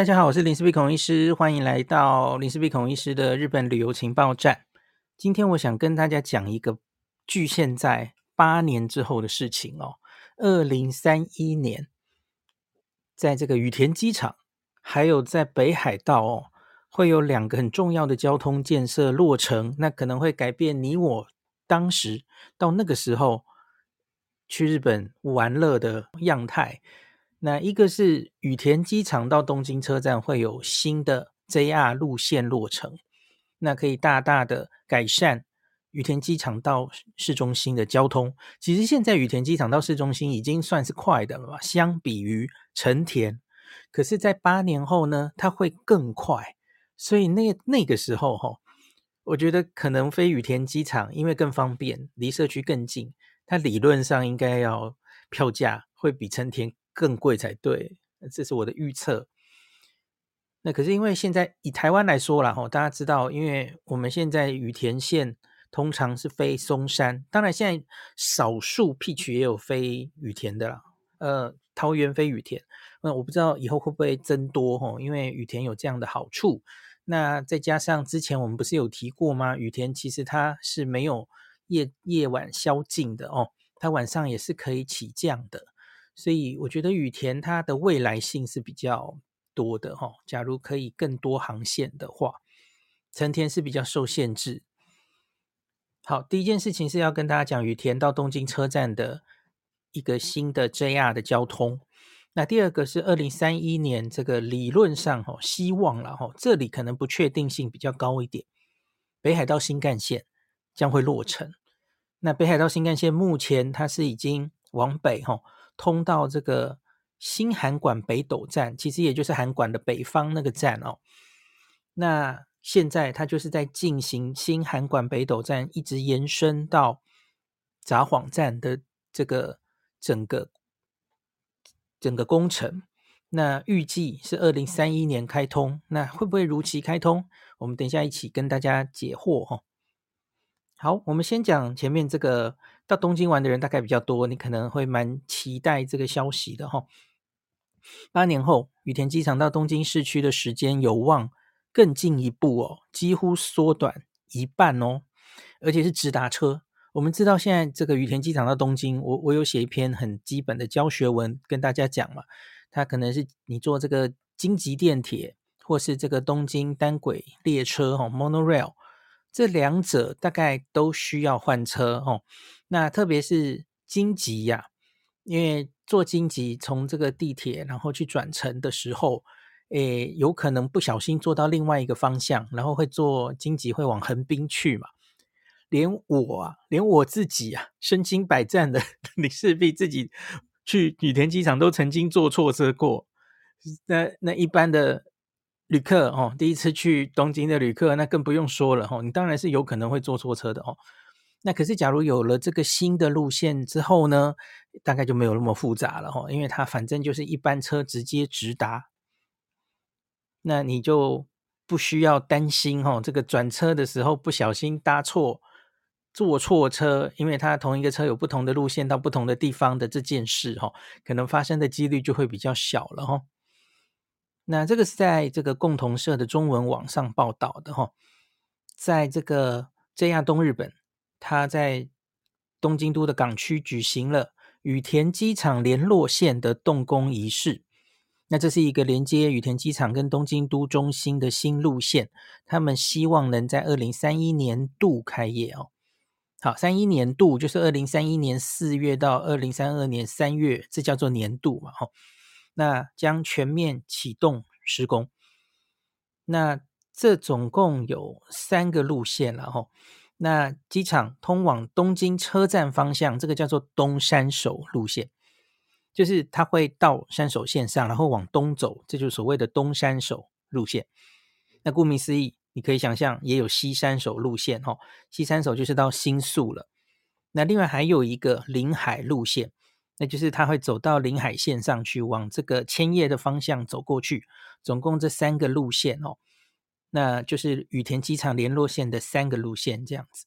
大家好，我是林氏璧孔医师，欢迎来到林氏璧孔医师的日本旅游情报站。今天我想跟大家讲一个距现在八年之后的事情哦。二零三一年，在这个羽田机场，还有在北海道哦，会有两个很重要的交通建设落成，那可能会改变你我当时到那个时候去日本玩乐的样态。那一个是羽田机场到东京车站会有新的 JR 路线落成，那可以大大的改善羽田机场到市中心的交通。其实现在羽田机场到市中心已经算是快的了吧，相比于成田。可是，在八年后呢，它会更快。所以那那个时候哈，我觉得可能飞羽田机场，因为更方便，离社区更近，它理论上应该要票价会比成田。更贵才对，这是我的预测。那可是因为现在以台湾来说啦，吼，大家知道，因为我们现在羽田线通常是飞松山，当然现在少数 P 区也有飞羽田的啦，呃，桃园飞羽田。那我不知道以后会不会增多吼，因为羽田有这样的好处。那再加上之前我们不是有提过吗？羽田其实它是没有夜夜晚宵禁的哦，它晚上也是可以起降的。所以我觉得羽田它的未来性是比较多的哈。假如可以更多航线的话，成田是比较受限制。好，第一件事情是要跟大家讲羽田到东京车站的一个新的 JR 的交通。那第二个是二零三一年这个理论上哈，希望了哈，这里可能不确定性比较高一点。北海道新干线将会落成。那北海道新干线目前它是已经往北哈。通到这个新函馆北斗站，其实也就是函馆的北方那个站哦。那现在它就是在进行新函馆北斗站，一直延伸到札幌站的这个整个整个工程。那预计是二零三一年开通，那会不会如期开通？我们等一下一起跟大家解惑哈。好，我们先讲前面这个。到东京玩的人大概比较多，你可能会蛮期待这个消息的哈。八年后，羽田机场到东京市区的时间有望更进一步哦，几乎缩短一半哦，而且是直达车。我们知道现在这个羽田机场到东京，我我有写一篇很基本的教学文跟大家讲嘛，它可能是你坐这个京急电铁或是这个东京单轨列车哈，Monorail。这两者大概都需要换车哦。那特别是京急呀，因为坐京急从这个地铁然后去转乘的时候，诶，有可能不小心坐到另外一个方向，然后会坐京急会往横滨去嘛。连我啊，连我自己啊，身经百战的林氏璧自己去羽田机场都曾经坐错车过。那那一般的。旅客哦，第一次去东京的旅客，那更不用说了哦。你当然是有可能会坐错车的哦。那可是，假如有了这个新的路线之后呢，大概就没有那么复杂了哦，因为它反正就是一班车直接直达，那你就不需要担心哦，这个转车的时候不小心搭错、坐错车，因为它同一个车有不同的路线到不同的地方的这件事哦，可能发生的几率就会比较小了哦。那这个是在这个共同社的中文网上报道的哈，在这个 JR 东日本，他在东京都的港区举行了羽田机场联络线的动工仪式。那这是一个连接羽田机场跟东京都中心的新路线，他们希望能在二零三一年度开业哦。好，三一年度就是二零三一年四月到二零三二年三月，这叫做年度嘛，哈。那将全面启动施工。那这总共有三个路线了哈。那机场通往东京车站方向，这个叫做东山手路线，就是它会到山手线上，然后往东走，这就是所谓的东山手路线。那顾名思义，你可以想象也有西山手路线哈。西山手就是到新宿了。那另外还有一个临海路线。那就是他会走到临海线上去，往这个千叶的方向走过去。总共这三个路线哦，那就是羽田机场联络线的三个路线这样子。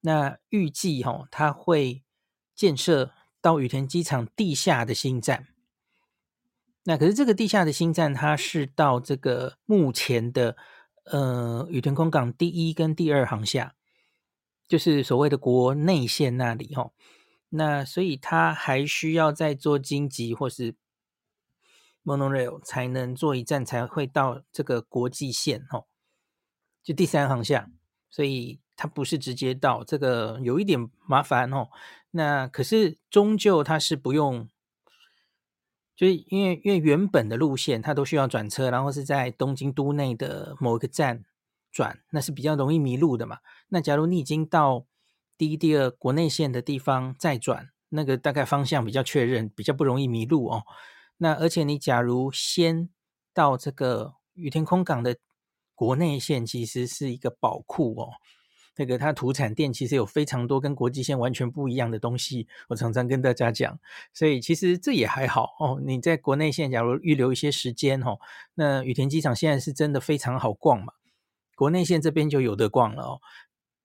那预计哦，它会建设到羽田机场地下的新站。那可是这个地下的新站，它是到这个目前的呃羽田空港第一跟第二航厦，就是所谓的国内线那里哦。那所以它还需要再坐京急或是 Monorail 才能坐一站才会到这个国际线哦，就第三航向，所以它不是直接到，这个有一点麻烦哦。那可是终究它是不用。就是因为因为原本的路线它都需要转车，然后是在东京都内的某一个站转，那是比较容易迷路的嘛。那假如你已经到第一、第二国内线的地方再转，那个大概方向比较确认，比较不容易迷路哦。那而且你假如先到这个羽田空港的国内线，其实是一个宝库哦。那个它土产店其实有非常多跟国际线完全不一样的东西，我常常跟大家讲，所以其实这也还好哦。你在国内线假如预留一些时间哦，那羽田机场现在是真的非常好逛嘛，国内线这边就有得逛了哦。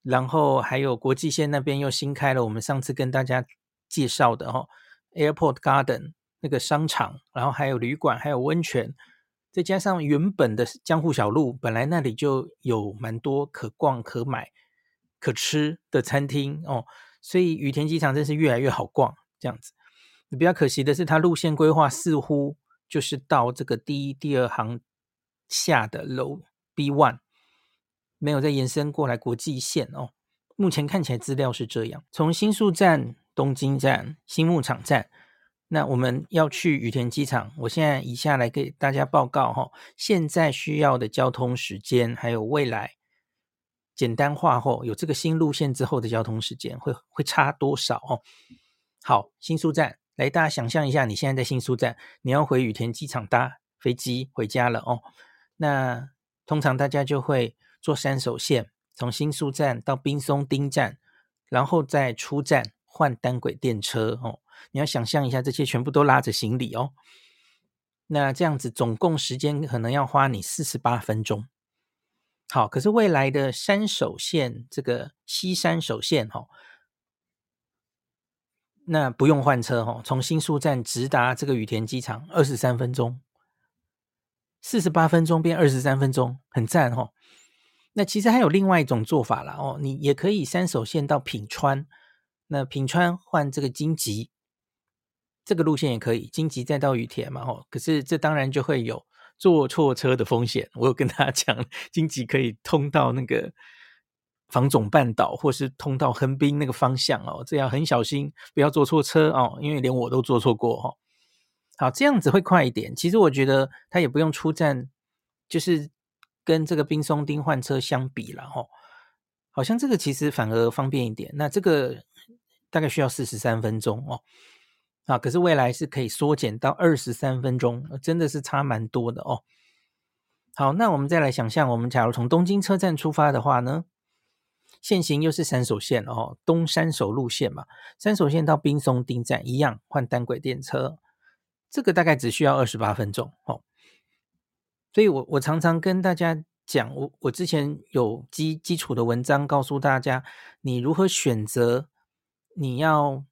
然后还有国际线那边又新开了，我们上次跟大家介绍的哦，Airport Garden 那个商场，然后还有旅馆，还有温泉。再加上原本的江户小路，本来那里就有蛮多可逛可买。可吃的餐厅哦，所以羽田机场真是越来越好逛，这样子。比较可惜的是，它路线规划似乎就是到这个第一、第二行下的楼 B one，没有再延伸过来国际线哦。目前看起来资料是这样。从新宿站、东京站、新木场站，那我们要去羽田机场，我现在以下来给大家报告哈、哦，现在需要的交通时间，还有未来。简单化后，有这个新路线之后的交通时间会会差多少哦？好，新宿站，来大家想象一下，你现在在新宿站，你要回羽田机场搭飞机回家了哦。那通常大家就会坐山手线，从新宿站到滨松町站，然后再出站换单轨电车哦。你要想象一下，这些全部都拉着行李哦。那这样子总共时间可能要花你四十八分钟。好，可是未来的山手线这个西山手线哈，那不用换车哈，从新宿站直达这个羽田机场二十三分钟，四十八分钟变二十三分钟，很赞哈。那其实还有另外一种做法啦哦，你也可以三手线到品川，那品川换这个京急，这个路线也可以，京急再到羽田嘛哦。可是这当然就会有。坐错车的风险，我有跟大家 讲，京急可以通到那个房总半岛，或是通到横滨那个方向哦，这样很小心，不要坐错车哦，因为连我都坐错过、哦。好，这样子会快一点。其实我觉得他也不用出站，就是跟这个冰松町换车相比了哈、好像这个其实反而方便一点。那这个大概需要四十三分钟哦。啊，可是未来是可以缩减到二十三分钟，真的是差蛮多的哦。好，那我们再来想象，我们假如从东京车站出发的话呢，现行又是山手线哦，东山手路线嘛，山手线到冰松町站一样换单轨电车，这个大概只需要二十八分钟哦。所以我我常常跟大家讲，我我之前有基基础的文章告诉大家，你如何选择，你要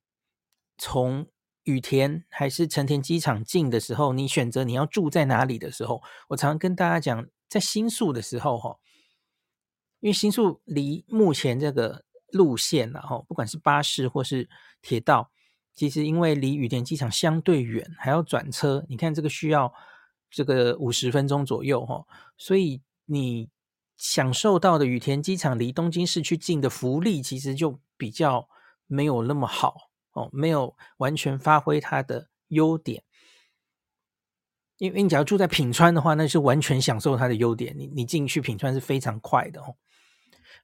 从。羽田还是成田机场近的时候，你选择你要住在哪里的时候，我常常跟大家讲，在新宿的时候，哈，因为新宿离目前这个路线，然后不管是巴士或是铁道，其实因为离羽田机场相对远，还要转车，你看这个需要这个五十分钟左右，哈，所以你享受到的羽田机场离东京市区近的福利，其实就比较没有那么好。哦，没有完全发挥它的优点，因为你只要住在品川的话，那是完全享受它的优点。你你进去品川是非常快的哦。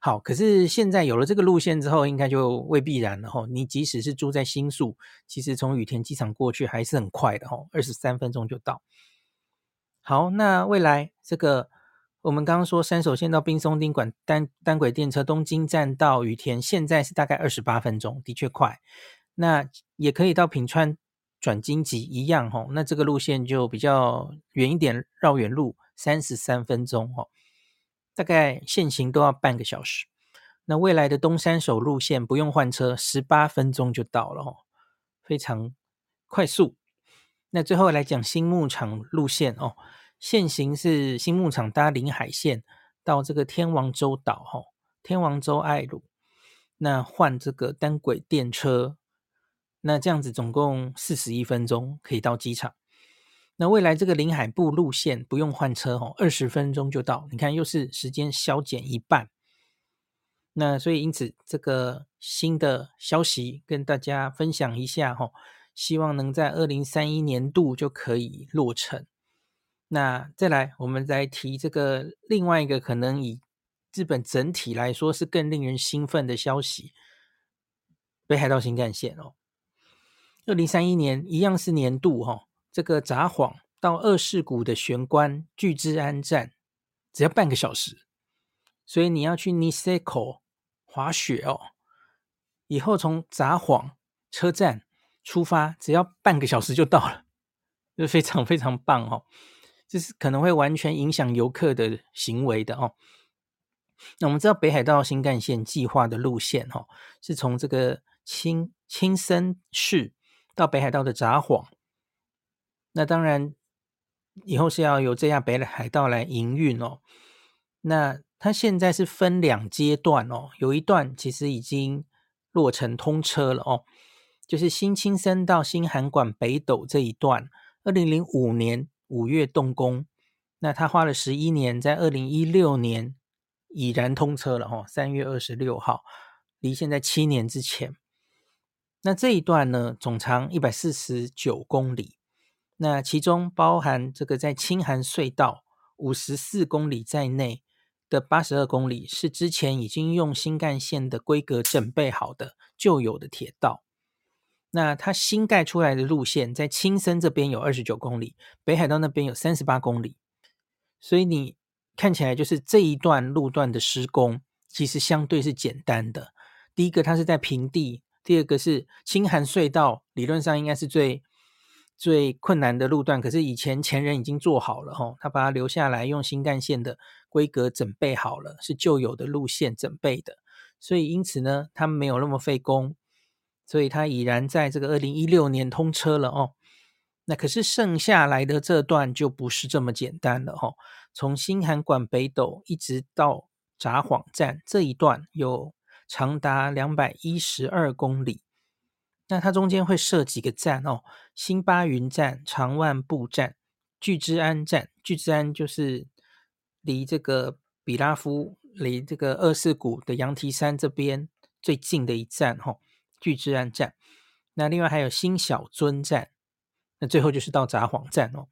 好，可是现在有了这个路线之后，应该就未必然了哦。你即使是住在新宿，其实从羽田机场过去还是很快的哦，二十三分钟就到。好，那未来这个我们刚刚说山手线到滨松町管单单轨电车东京站到羽田，现在是大概二十八分钟，的确快。那也可以到品川转京急一样吼，那这个路线就比较远一点，绕远路三十三分钟哦，大概限行都要半个小时。那未来的东山手路线不用换车，十八分钟就到了哦，非常快速。那最后来讲新牧场路线哦，现行是新牧场搭临海线到这个天王洲岛哈、哦，天王洲爱鲁，那换这个单轨电车，那这样子总共四十一分钟可以到机场。那未来这个临海部路线不用换车哦，二十分钟就到。你看，又是时间削减一半。那所以因此这个新的消息跟大家分享一下哈，希望能在二零三一年度就可以落成。那再来，我们再提这个另外一个可能以日本整体来说是更令人兴奋的消息：北海道新干线哦，二零三一年一样是年度哈。这个札幌到二世谷的玄关巨之安站只要半个小时，所以你要去 Niseko 滑雪哦，以后从札幌车站出发，只要半个小时就到了，就非常非常棒哦。这是可能会完全影响游客的行为的哦。那我们知道北海道新干线计划的路线哈、哦，是从这个青青森市到北海道的札幌。那当然，以后是要由这样北海道来营运哦。那它现在是分两阶段哦，有一段其实已经落成通车了哦，就是新青森到新函馆北斗这一段，二零零五年五月动工，那它花了十一年，在二零一六年已然通车了哦，三月二十六号，离现在七年之前。那这一段呢，总长一百四十九公里。那其中包含这个在青函隧道五十四公里在内的八十二公里，是之前已经用新干线的规格整备好的旧有的铁道。那它新盖出来的路线，在青森这边有二十九公里，北海道那边有三十八公里。所以你看起来就是这一段路段的施工，其实相对是简单的。第一个，它是在平地；第二个是青函隧道，理论上应该是最。最困难的路段，可是以前前人已经做好了哈，他把它留下来，用新干线的规格整备好了，是旧有的路线整备的，所以因此呢，他们没有那么费工，所以他已然在这个二零一六年通车了哦。那可是剩下来的这段就不是这么简单了哦，从新函馆北斗一直到札幌站这一段有长达两百一十二公里。那它中间会设几个站哦，新八云站、长万部站、具知安站。具知安就是离这个比拉夫、离这个二世谷的羊蹄山这边最近的一站哈、哦，具知安站。那另外还有新小樽站，那最后就是到札幌站哦。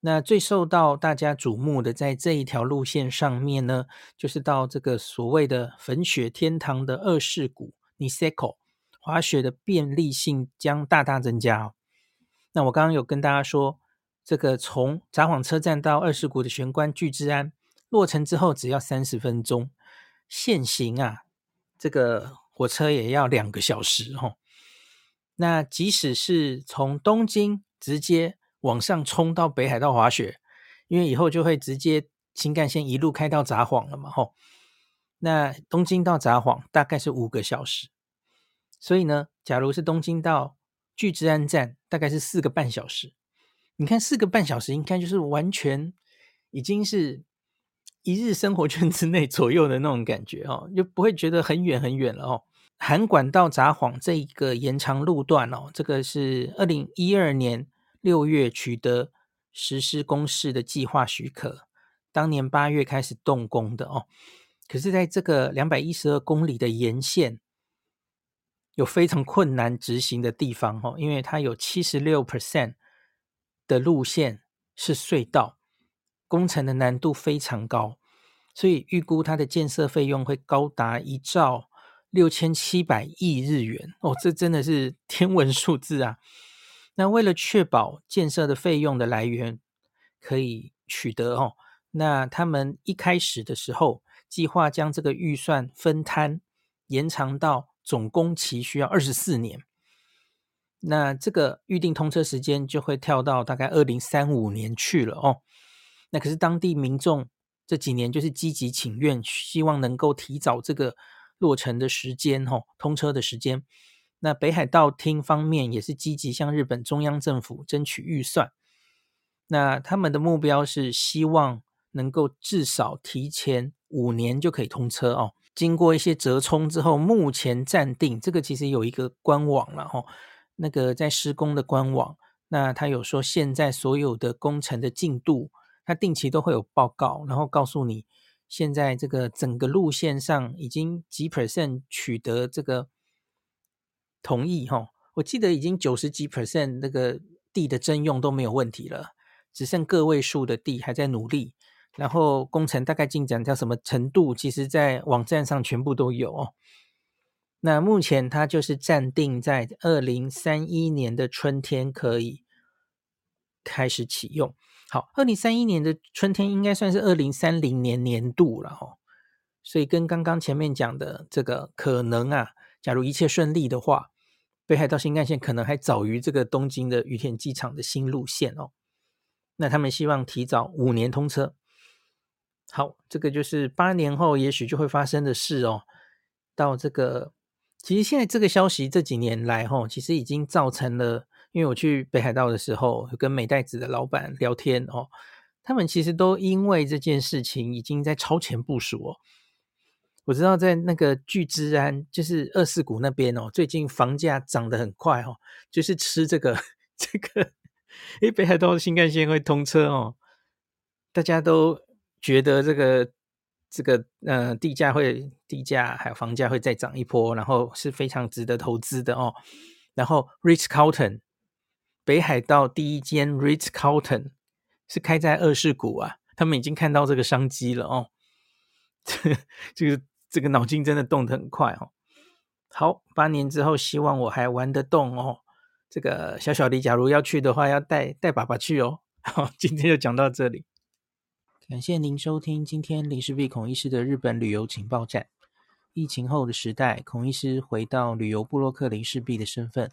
那最受到大家瞩目的，在这一条路线上面呢，就是到这个所谓的粉雪天堂的二世谷 Niseko。滑雪的便利性将大大增加哦。那我刚刚有跟大家说，这个从札幌车站到二世谷的玄关具知安落成之后，只要三十分钟。限行啊，这个火车也要两个小时哦。那即使是从东京直接往上冲到北海道滑雪，因为以后就会直接新干线一路开到札幌了嘛，吼。那东京到札幌大概是五个小时。所以呢，假如是东京到具知安站，大概是四个半小时。你看，四个半小时应该就是完全已经是一日生活圈之内左右的那种感觉哦，就不会觉得很远很远了哦。函馆到札幌这一个延长路段哦，这个是二零一二年六月取得实施公示的计划许可，当年八月开始动工的哦。可是，在这个两百一十二公里的沿线。有非常困难执行的地方哦，因为它有七十六 percent 的路线是隧道，工程的难度非常高，所以预估它的建设费用会高达一兆六千七百亿日元哦，这真的是 天文数字啊！那为了确保建设的费用的来源可以取得哦，那他们一开始的时候计划将这个预算分摊延长到。总工期需要二十四年，那这个预定通车时间就会跳到大概二零三五年去了哦。那可是当地民众这几年就是积极请愿，希望能够提早这个落成的时间哦，通车的时间。那北海道厅方面也是积极向日本中央政府争取预算。那他们的目标是希望能够至少提前五年就可以通车哦。经过一些折冲之后，目前暂定这个其实有一个官网了哦，那个在施工的官网，那他有说现在所有的工程的进度，他定期都会有报告，然后告诉你现在这个整个路线上已经几 percent 取得这个同意哈、哦，我记得已经九十几 percent 那个地的征用都没有问题了。只剩个位数的地还在努力，然后工程大概进展到什么程度，其实在网站上全部都有哦。那目前它就是暂定在二零三一年的春天可以开始启用。好，二零三一年的春天应该算是二零三零年年度了哦。所以跟刚刚前面讲的这个可能啊，假如一切顺利的话，北海道新干线可能还早于这个东京的羽田机场的新路线哦。那他们希望提早五年通车。好，这个就是八年后也许就会发生的事哦。到这个，其实现在这个消息这几年来吼，其实已经造成了，因为我去北海道的时候，跟美代子的老板聊天哦，他们其实都因为这件事情已经在超前部署哦。我知道在那个巨之安，就是二世谷那边哦，最近房价涨得很快哦，就是吃这个 这个。诶，北海道新干线会通车哦，大家都觉得这个这个呃地价会地价还有房价会再涨一波，然后是非常值得投资的哦。然后 Rich Carlton 北海道第一间 Ritz Carlton 是开在二世谷啊，他们已经看到这个商机了哦。这个这个脑筋真的动得很快哦。好，八年之后，希望我还玩得动哦。这个小小的，假如要去的话，要带带爸爸去哦。好，今天就讲到这里，感谢您收听今天林氏璧孔医师的日本旅游情报站。疫情后的时代，孔医师回到旅游部落客林氏璧的身份，